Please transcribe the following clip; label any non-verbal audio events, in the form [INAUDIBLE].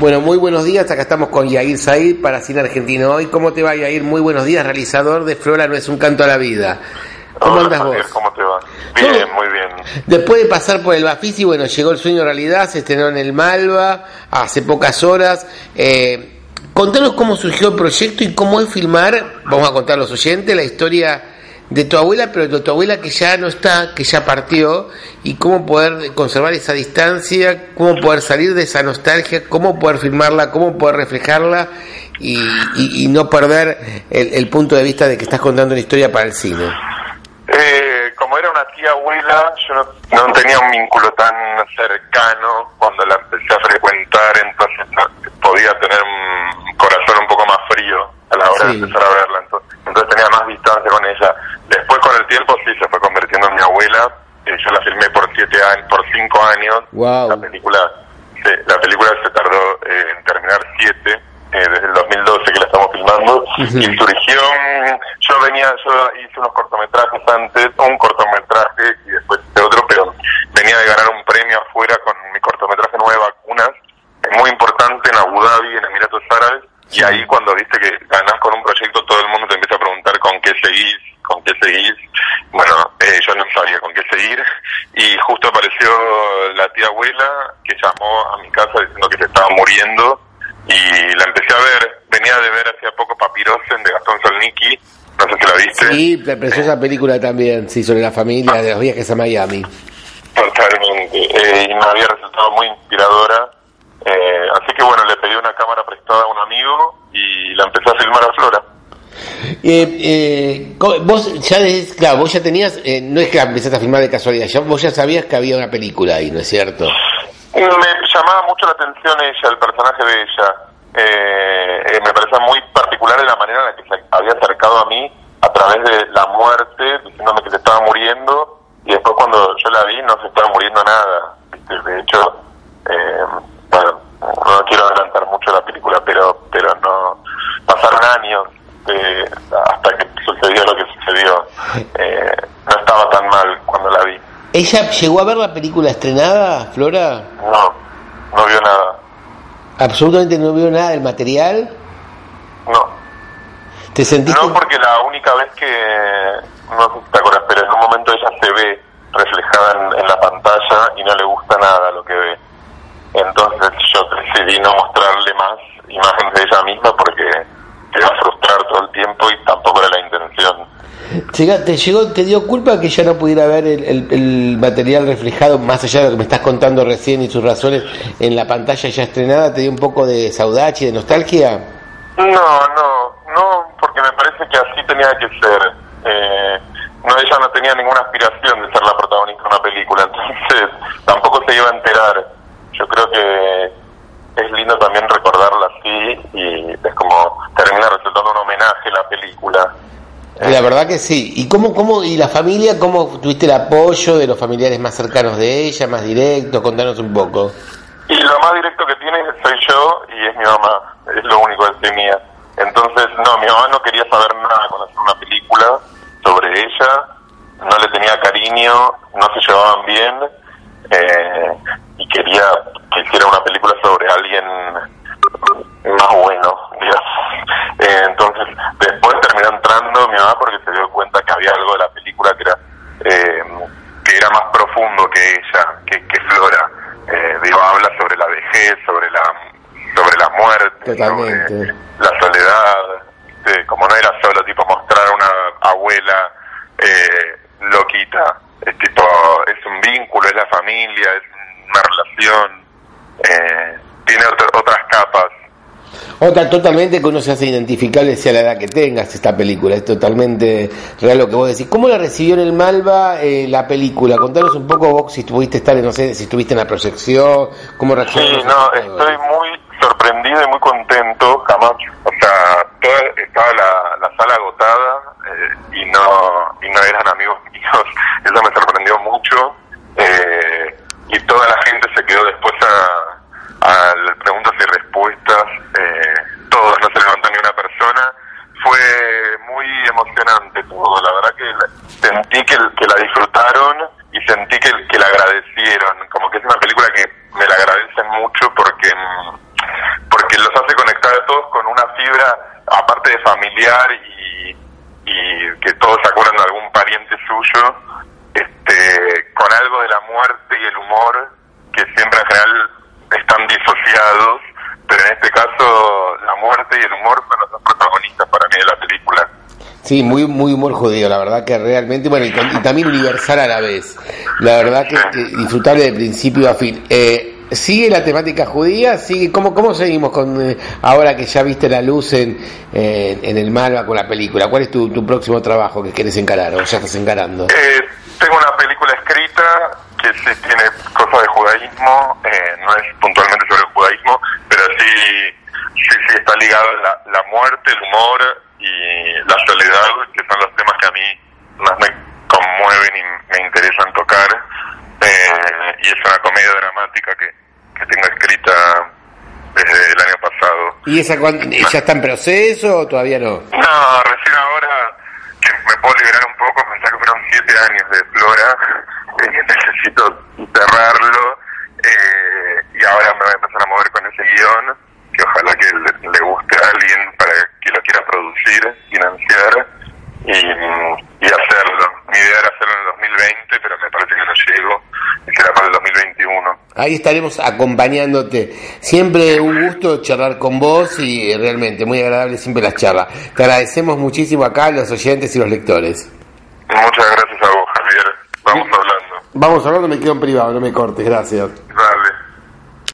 Bueno, muy buenos días. Acá estamos con Yair Said para Cine Argentino hoy. ¿Cómo te va, Yair? Muy buenos días, realizador de Flora no es un canto a la vida. ¿Cómo Hola, andas vos? ¿Cómo te va? Bien, muy bien. Después de pasar por el Bafisi, bueno, llegó el sueño realidad, se estrenó en el Malva hace pocas horas. Eh, contanos cómo surgió el proyecto y cómo es filmar, vamos a contar a los oyentes, la historia de tu abuela, pero de tu abuela que ya no está, que ya partió, y cómo poder conservar esa distancia, cómo poder salir de esa nostalgia, cómo poder filmarla, cómo poder reflejarla y, y- y no perder el, el punto de vista de que estás contando una historia para el cine. Eh, como era una tía abuela, yo no, no tenía un vínculo tan cercano cuando la empecé a frecuentar, entonces no- podía tener un corazón un poco más frío a la hora Sí. de empezar a verla. Entonces, entonces tenía más distancia con ella. Tiempo sí se fue convirtiendo en mi abuela. Eh, yo la filmé por siete años, por cinco años. Wow. La película, sí, la película se tardó eh, en terminar siete, eh, desde el 2012 que la estamos filmando, y surgió, yo venía, yo hice unos cortometrajes antes, un cortometraje y después de otro, pero venía de ganar un premio afuera con mi cortometraje Nueve Vacunas, muy importante en Abu Dhabi, en Emiratos Árabes, y ahí cuando viste que ganás con un proyecto, todo el mundo te empieza a preguntar con qué seguís, con qué seguís. Bueno, eh, yo no sabía con qué seguir y justo apareció la tía abuela que llamó a mi casa diciendo que se estaba muriendo y la empecé a ver. Venía de ver hacía poco Papirosen de Gastón Solniki, no sé si la viste. Sí, la preciosa película también, sí, sobre la familia de los viajes a Miami. Totalmente. Eh, y me había resultado muy inspiradora. Eh, así que bueno, le pedí una cámara prestada a un amigo y la empecé a filmar a Flora. Eh, eh, vos ya, des- claro, vos ya tenías, eh, no es que empezaste a filmar de casualidad, ya, vos ya sabías que había una película ahí, ¿no es cierto? Me llamaba mucho la atención ella, el personaje de ella. Eh, eh, me parecía muy particular de la manera en la que se había acercado a mí a través de la muerte, diciéndome que se estaba muriendo, y después cuando yo la vi no se estaba muriendo nada. De hecho, eh, bueno, no quiero adelantar mucho la película, pero pero no pasaron años eh, hasta que sucedió lo que sucedió. Eh, no estaba tan mal cuando la vi. ¿Ella llegó a ver la película estrenada, Flora? No, no vio nada. Absolutamente no vio nada del material. No. ¿Te sentiste? No, porque la única vez que, no sé si te acuerdas, pero en un momento ella se ve reflejada en, en la pantalla y no le gusta nada lo que ve. Entonces yo decidí no mostrarle más imágenes de ella misma porque se iba a todo el tiempo y tampoco era la intención. ¿Te llegó, te dio culpa que ella no pudiera ver el, el- el material reflejado, más allá de lo que me estás contando recién y sus razones, en la pantalla ya estrenada? ¿Te dio un poco de saudade y de nostalgia? No, no, no, porque me parece que así tenía que ser. Eh, no, ella no tenía ninguna aspiración de ser la protagonista de una película, [LAUGHS] entonces tampoco se iba a enterar. Yo creo que es lindo también recordarla así y es como termina resultando un homenaje la película. La verdad que sí. ¿Y cómo, cómo, y la familia, cómo tuviste el apoyo de los familiares más cercanos de ella, más directos? Contanos un poco. Y lo más directo que tiene soy yo y es mi mamá, es lo único que es mía. Entonces, no, mi mamá no quería saber nada con hacer una película sobre ella, no le tenía cariño, no se llevaban bien eh, y quería que hiciera una película sobre alguien más bueno, digamos. Eh, entonces, después terminó entrando mi mamá porque se dio cuenta que había algo de la película que era eh, que era más profundo que ella, que, que Flora. Eh, digo, habla sobre la vejez, sobre la sobre la muerte, Totalmente. sobre la soledad. Como no era solo tipo mostrar una abuela eh, loquita, es tipo es un vínculo, es la familia, es una relación, eh, tiene otra- otras capas. Otra totalmente que uno se hace identificable sea la edad que tengas esta película, es totalmente real lo que vos decís. ¿Cómo la recibió en el Malva eh, la película? Contanos un poco vos si estuviste estar, en, no sé, si estuviste en la proyección, cómo reaccionaron Sí, no, estoy muy sorprendido y muy contento, jamás, o sea, toda, estaba la, la sala agotada eh, y no y no eran amigos [LAUGHS] míos, eso me sorprendió mucho eh, y toda la gente se quedó después a, a las preguntas y respuestas, eh, todos, no se levantó ni una persona, fue emocionante todo, la verdad que sentí que, la disfrutaron y sentí que, que la agradecieron, como que es una película que me la agradecen mucho porque porque los hace conectar a todos con una fibra aparte de familiar y, que todos se acuerdan de algún pariente suyo este con algo de la muerte y el humor que siempre en general están disociados pero en este caso la muerte y el humor son los dos protagonistas para mí de la película Sí, muy muy humor judío, la verdad que realmente, bueno, y, también universal a la vez. La verdad que, que disfrutable de principio a fin. Eh, ¿Sigue la temática judía? ¿Sigue? ¿Cómo, cómo seguimos con eh, ahora que ya viste la luz en, en el Malva con la película? ¿Cuál es tu, tu próximo trabajo que quieres encarar o ya estás encarando? Eh, tengo una película escrita que sí tiene cosas de judaísmo, eh, no es puntualmente sobre el judaísmo, pero sí, sí, sí está ligado a la, la muerte, el humor y la soledad, que son los temas que a mí más me conmueven y me interesan tocar. Eh, y es una comedia dramática que, que tengo escrita desde el año pasado. ¿Y esa cuán- ya está en proceso o todavía no? No, recién ahora que me puedo liberar un poco, pensar que fueron siete años de Flora, [LAUGHS] eh, necesito cerrarlo eh, y ahora me voy a empezar a mover con ese guion, que ojalá que le, le guste a alguien para que lo quiera producir, financiar y, y hacerlo. Mi idea era hacerlo en el 2020, pero me parece que no llego y será para el 2021. Ahí estaremos acompañándote. Siempre un gusto charlar con vos y eh, realmente muy agradable siempre las charlas. Te agradecemos muchísimo acá a los oyentes y los lectores. Muchas gracias a vos, Javier. Vamos hablando. Vamos hablando, me quedo en privado, no me cortes, gracias. Dale.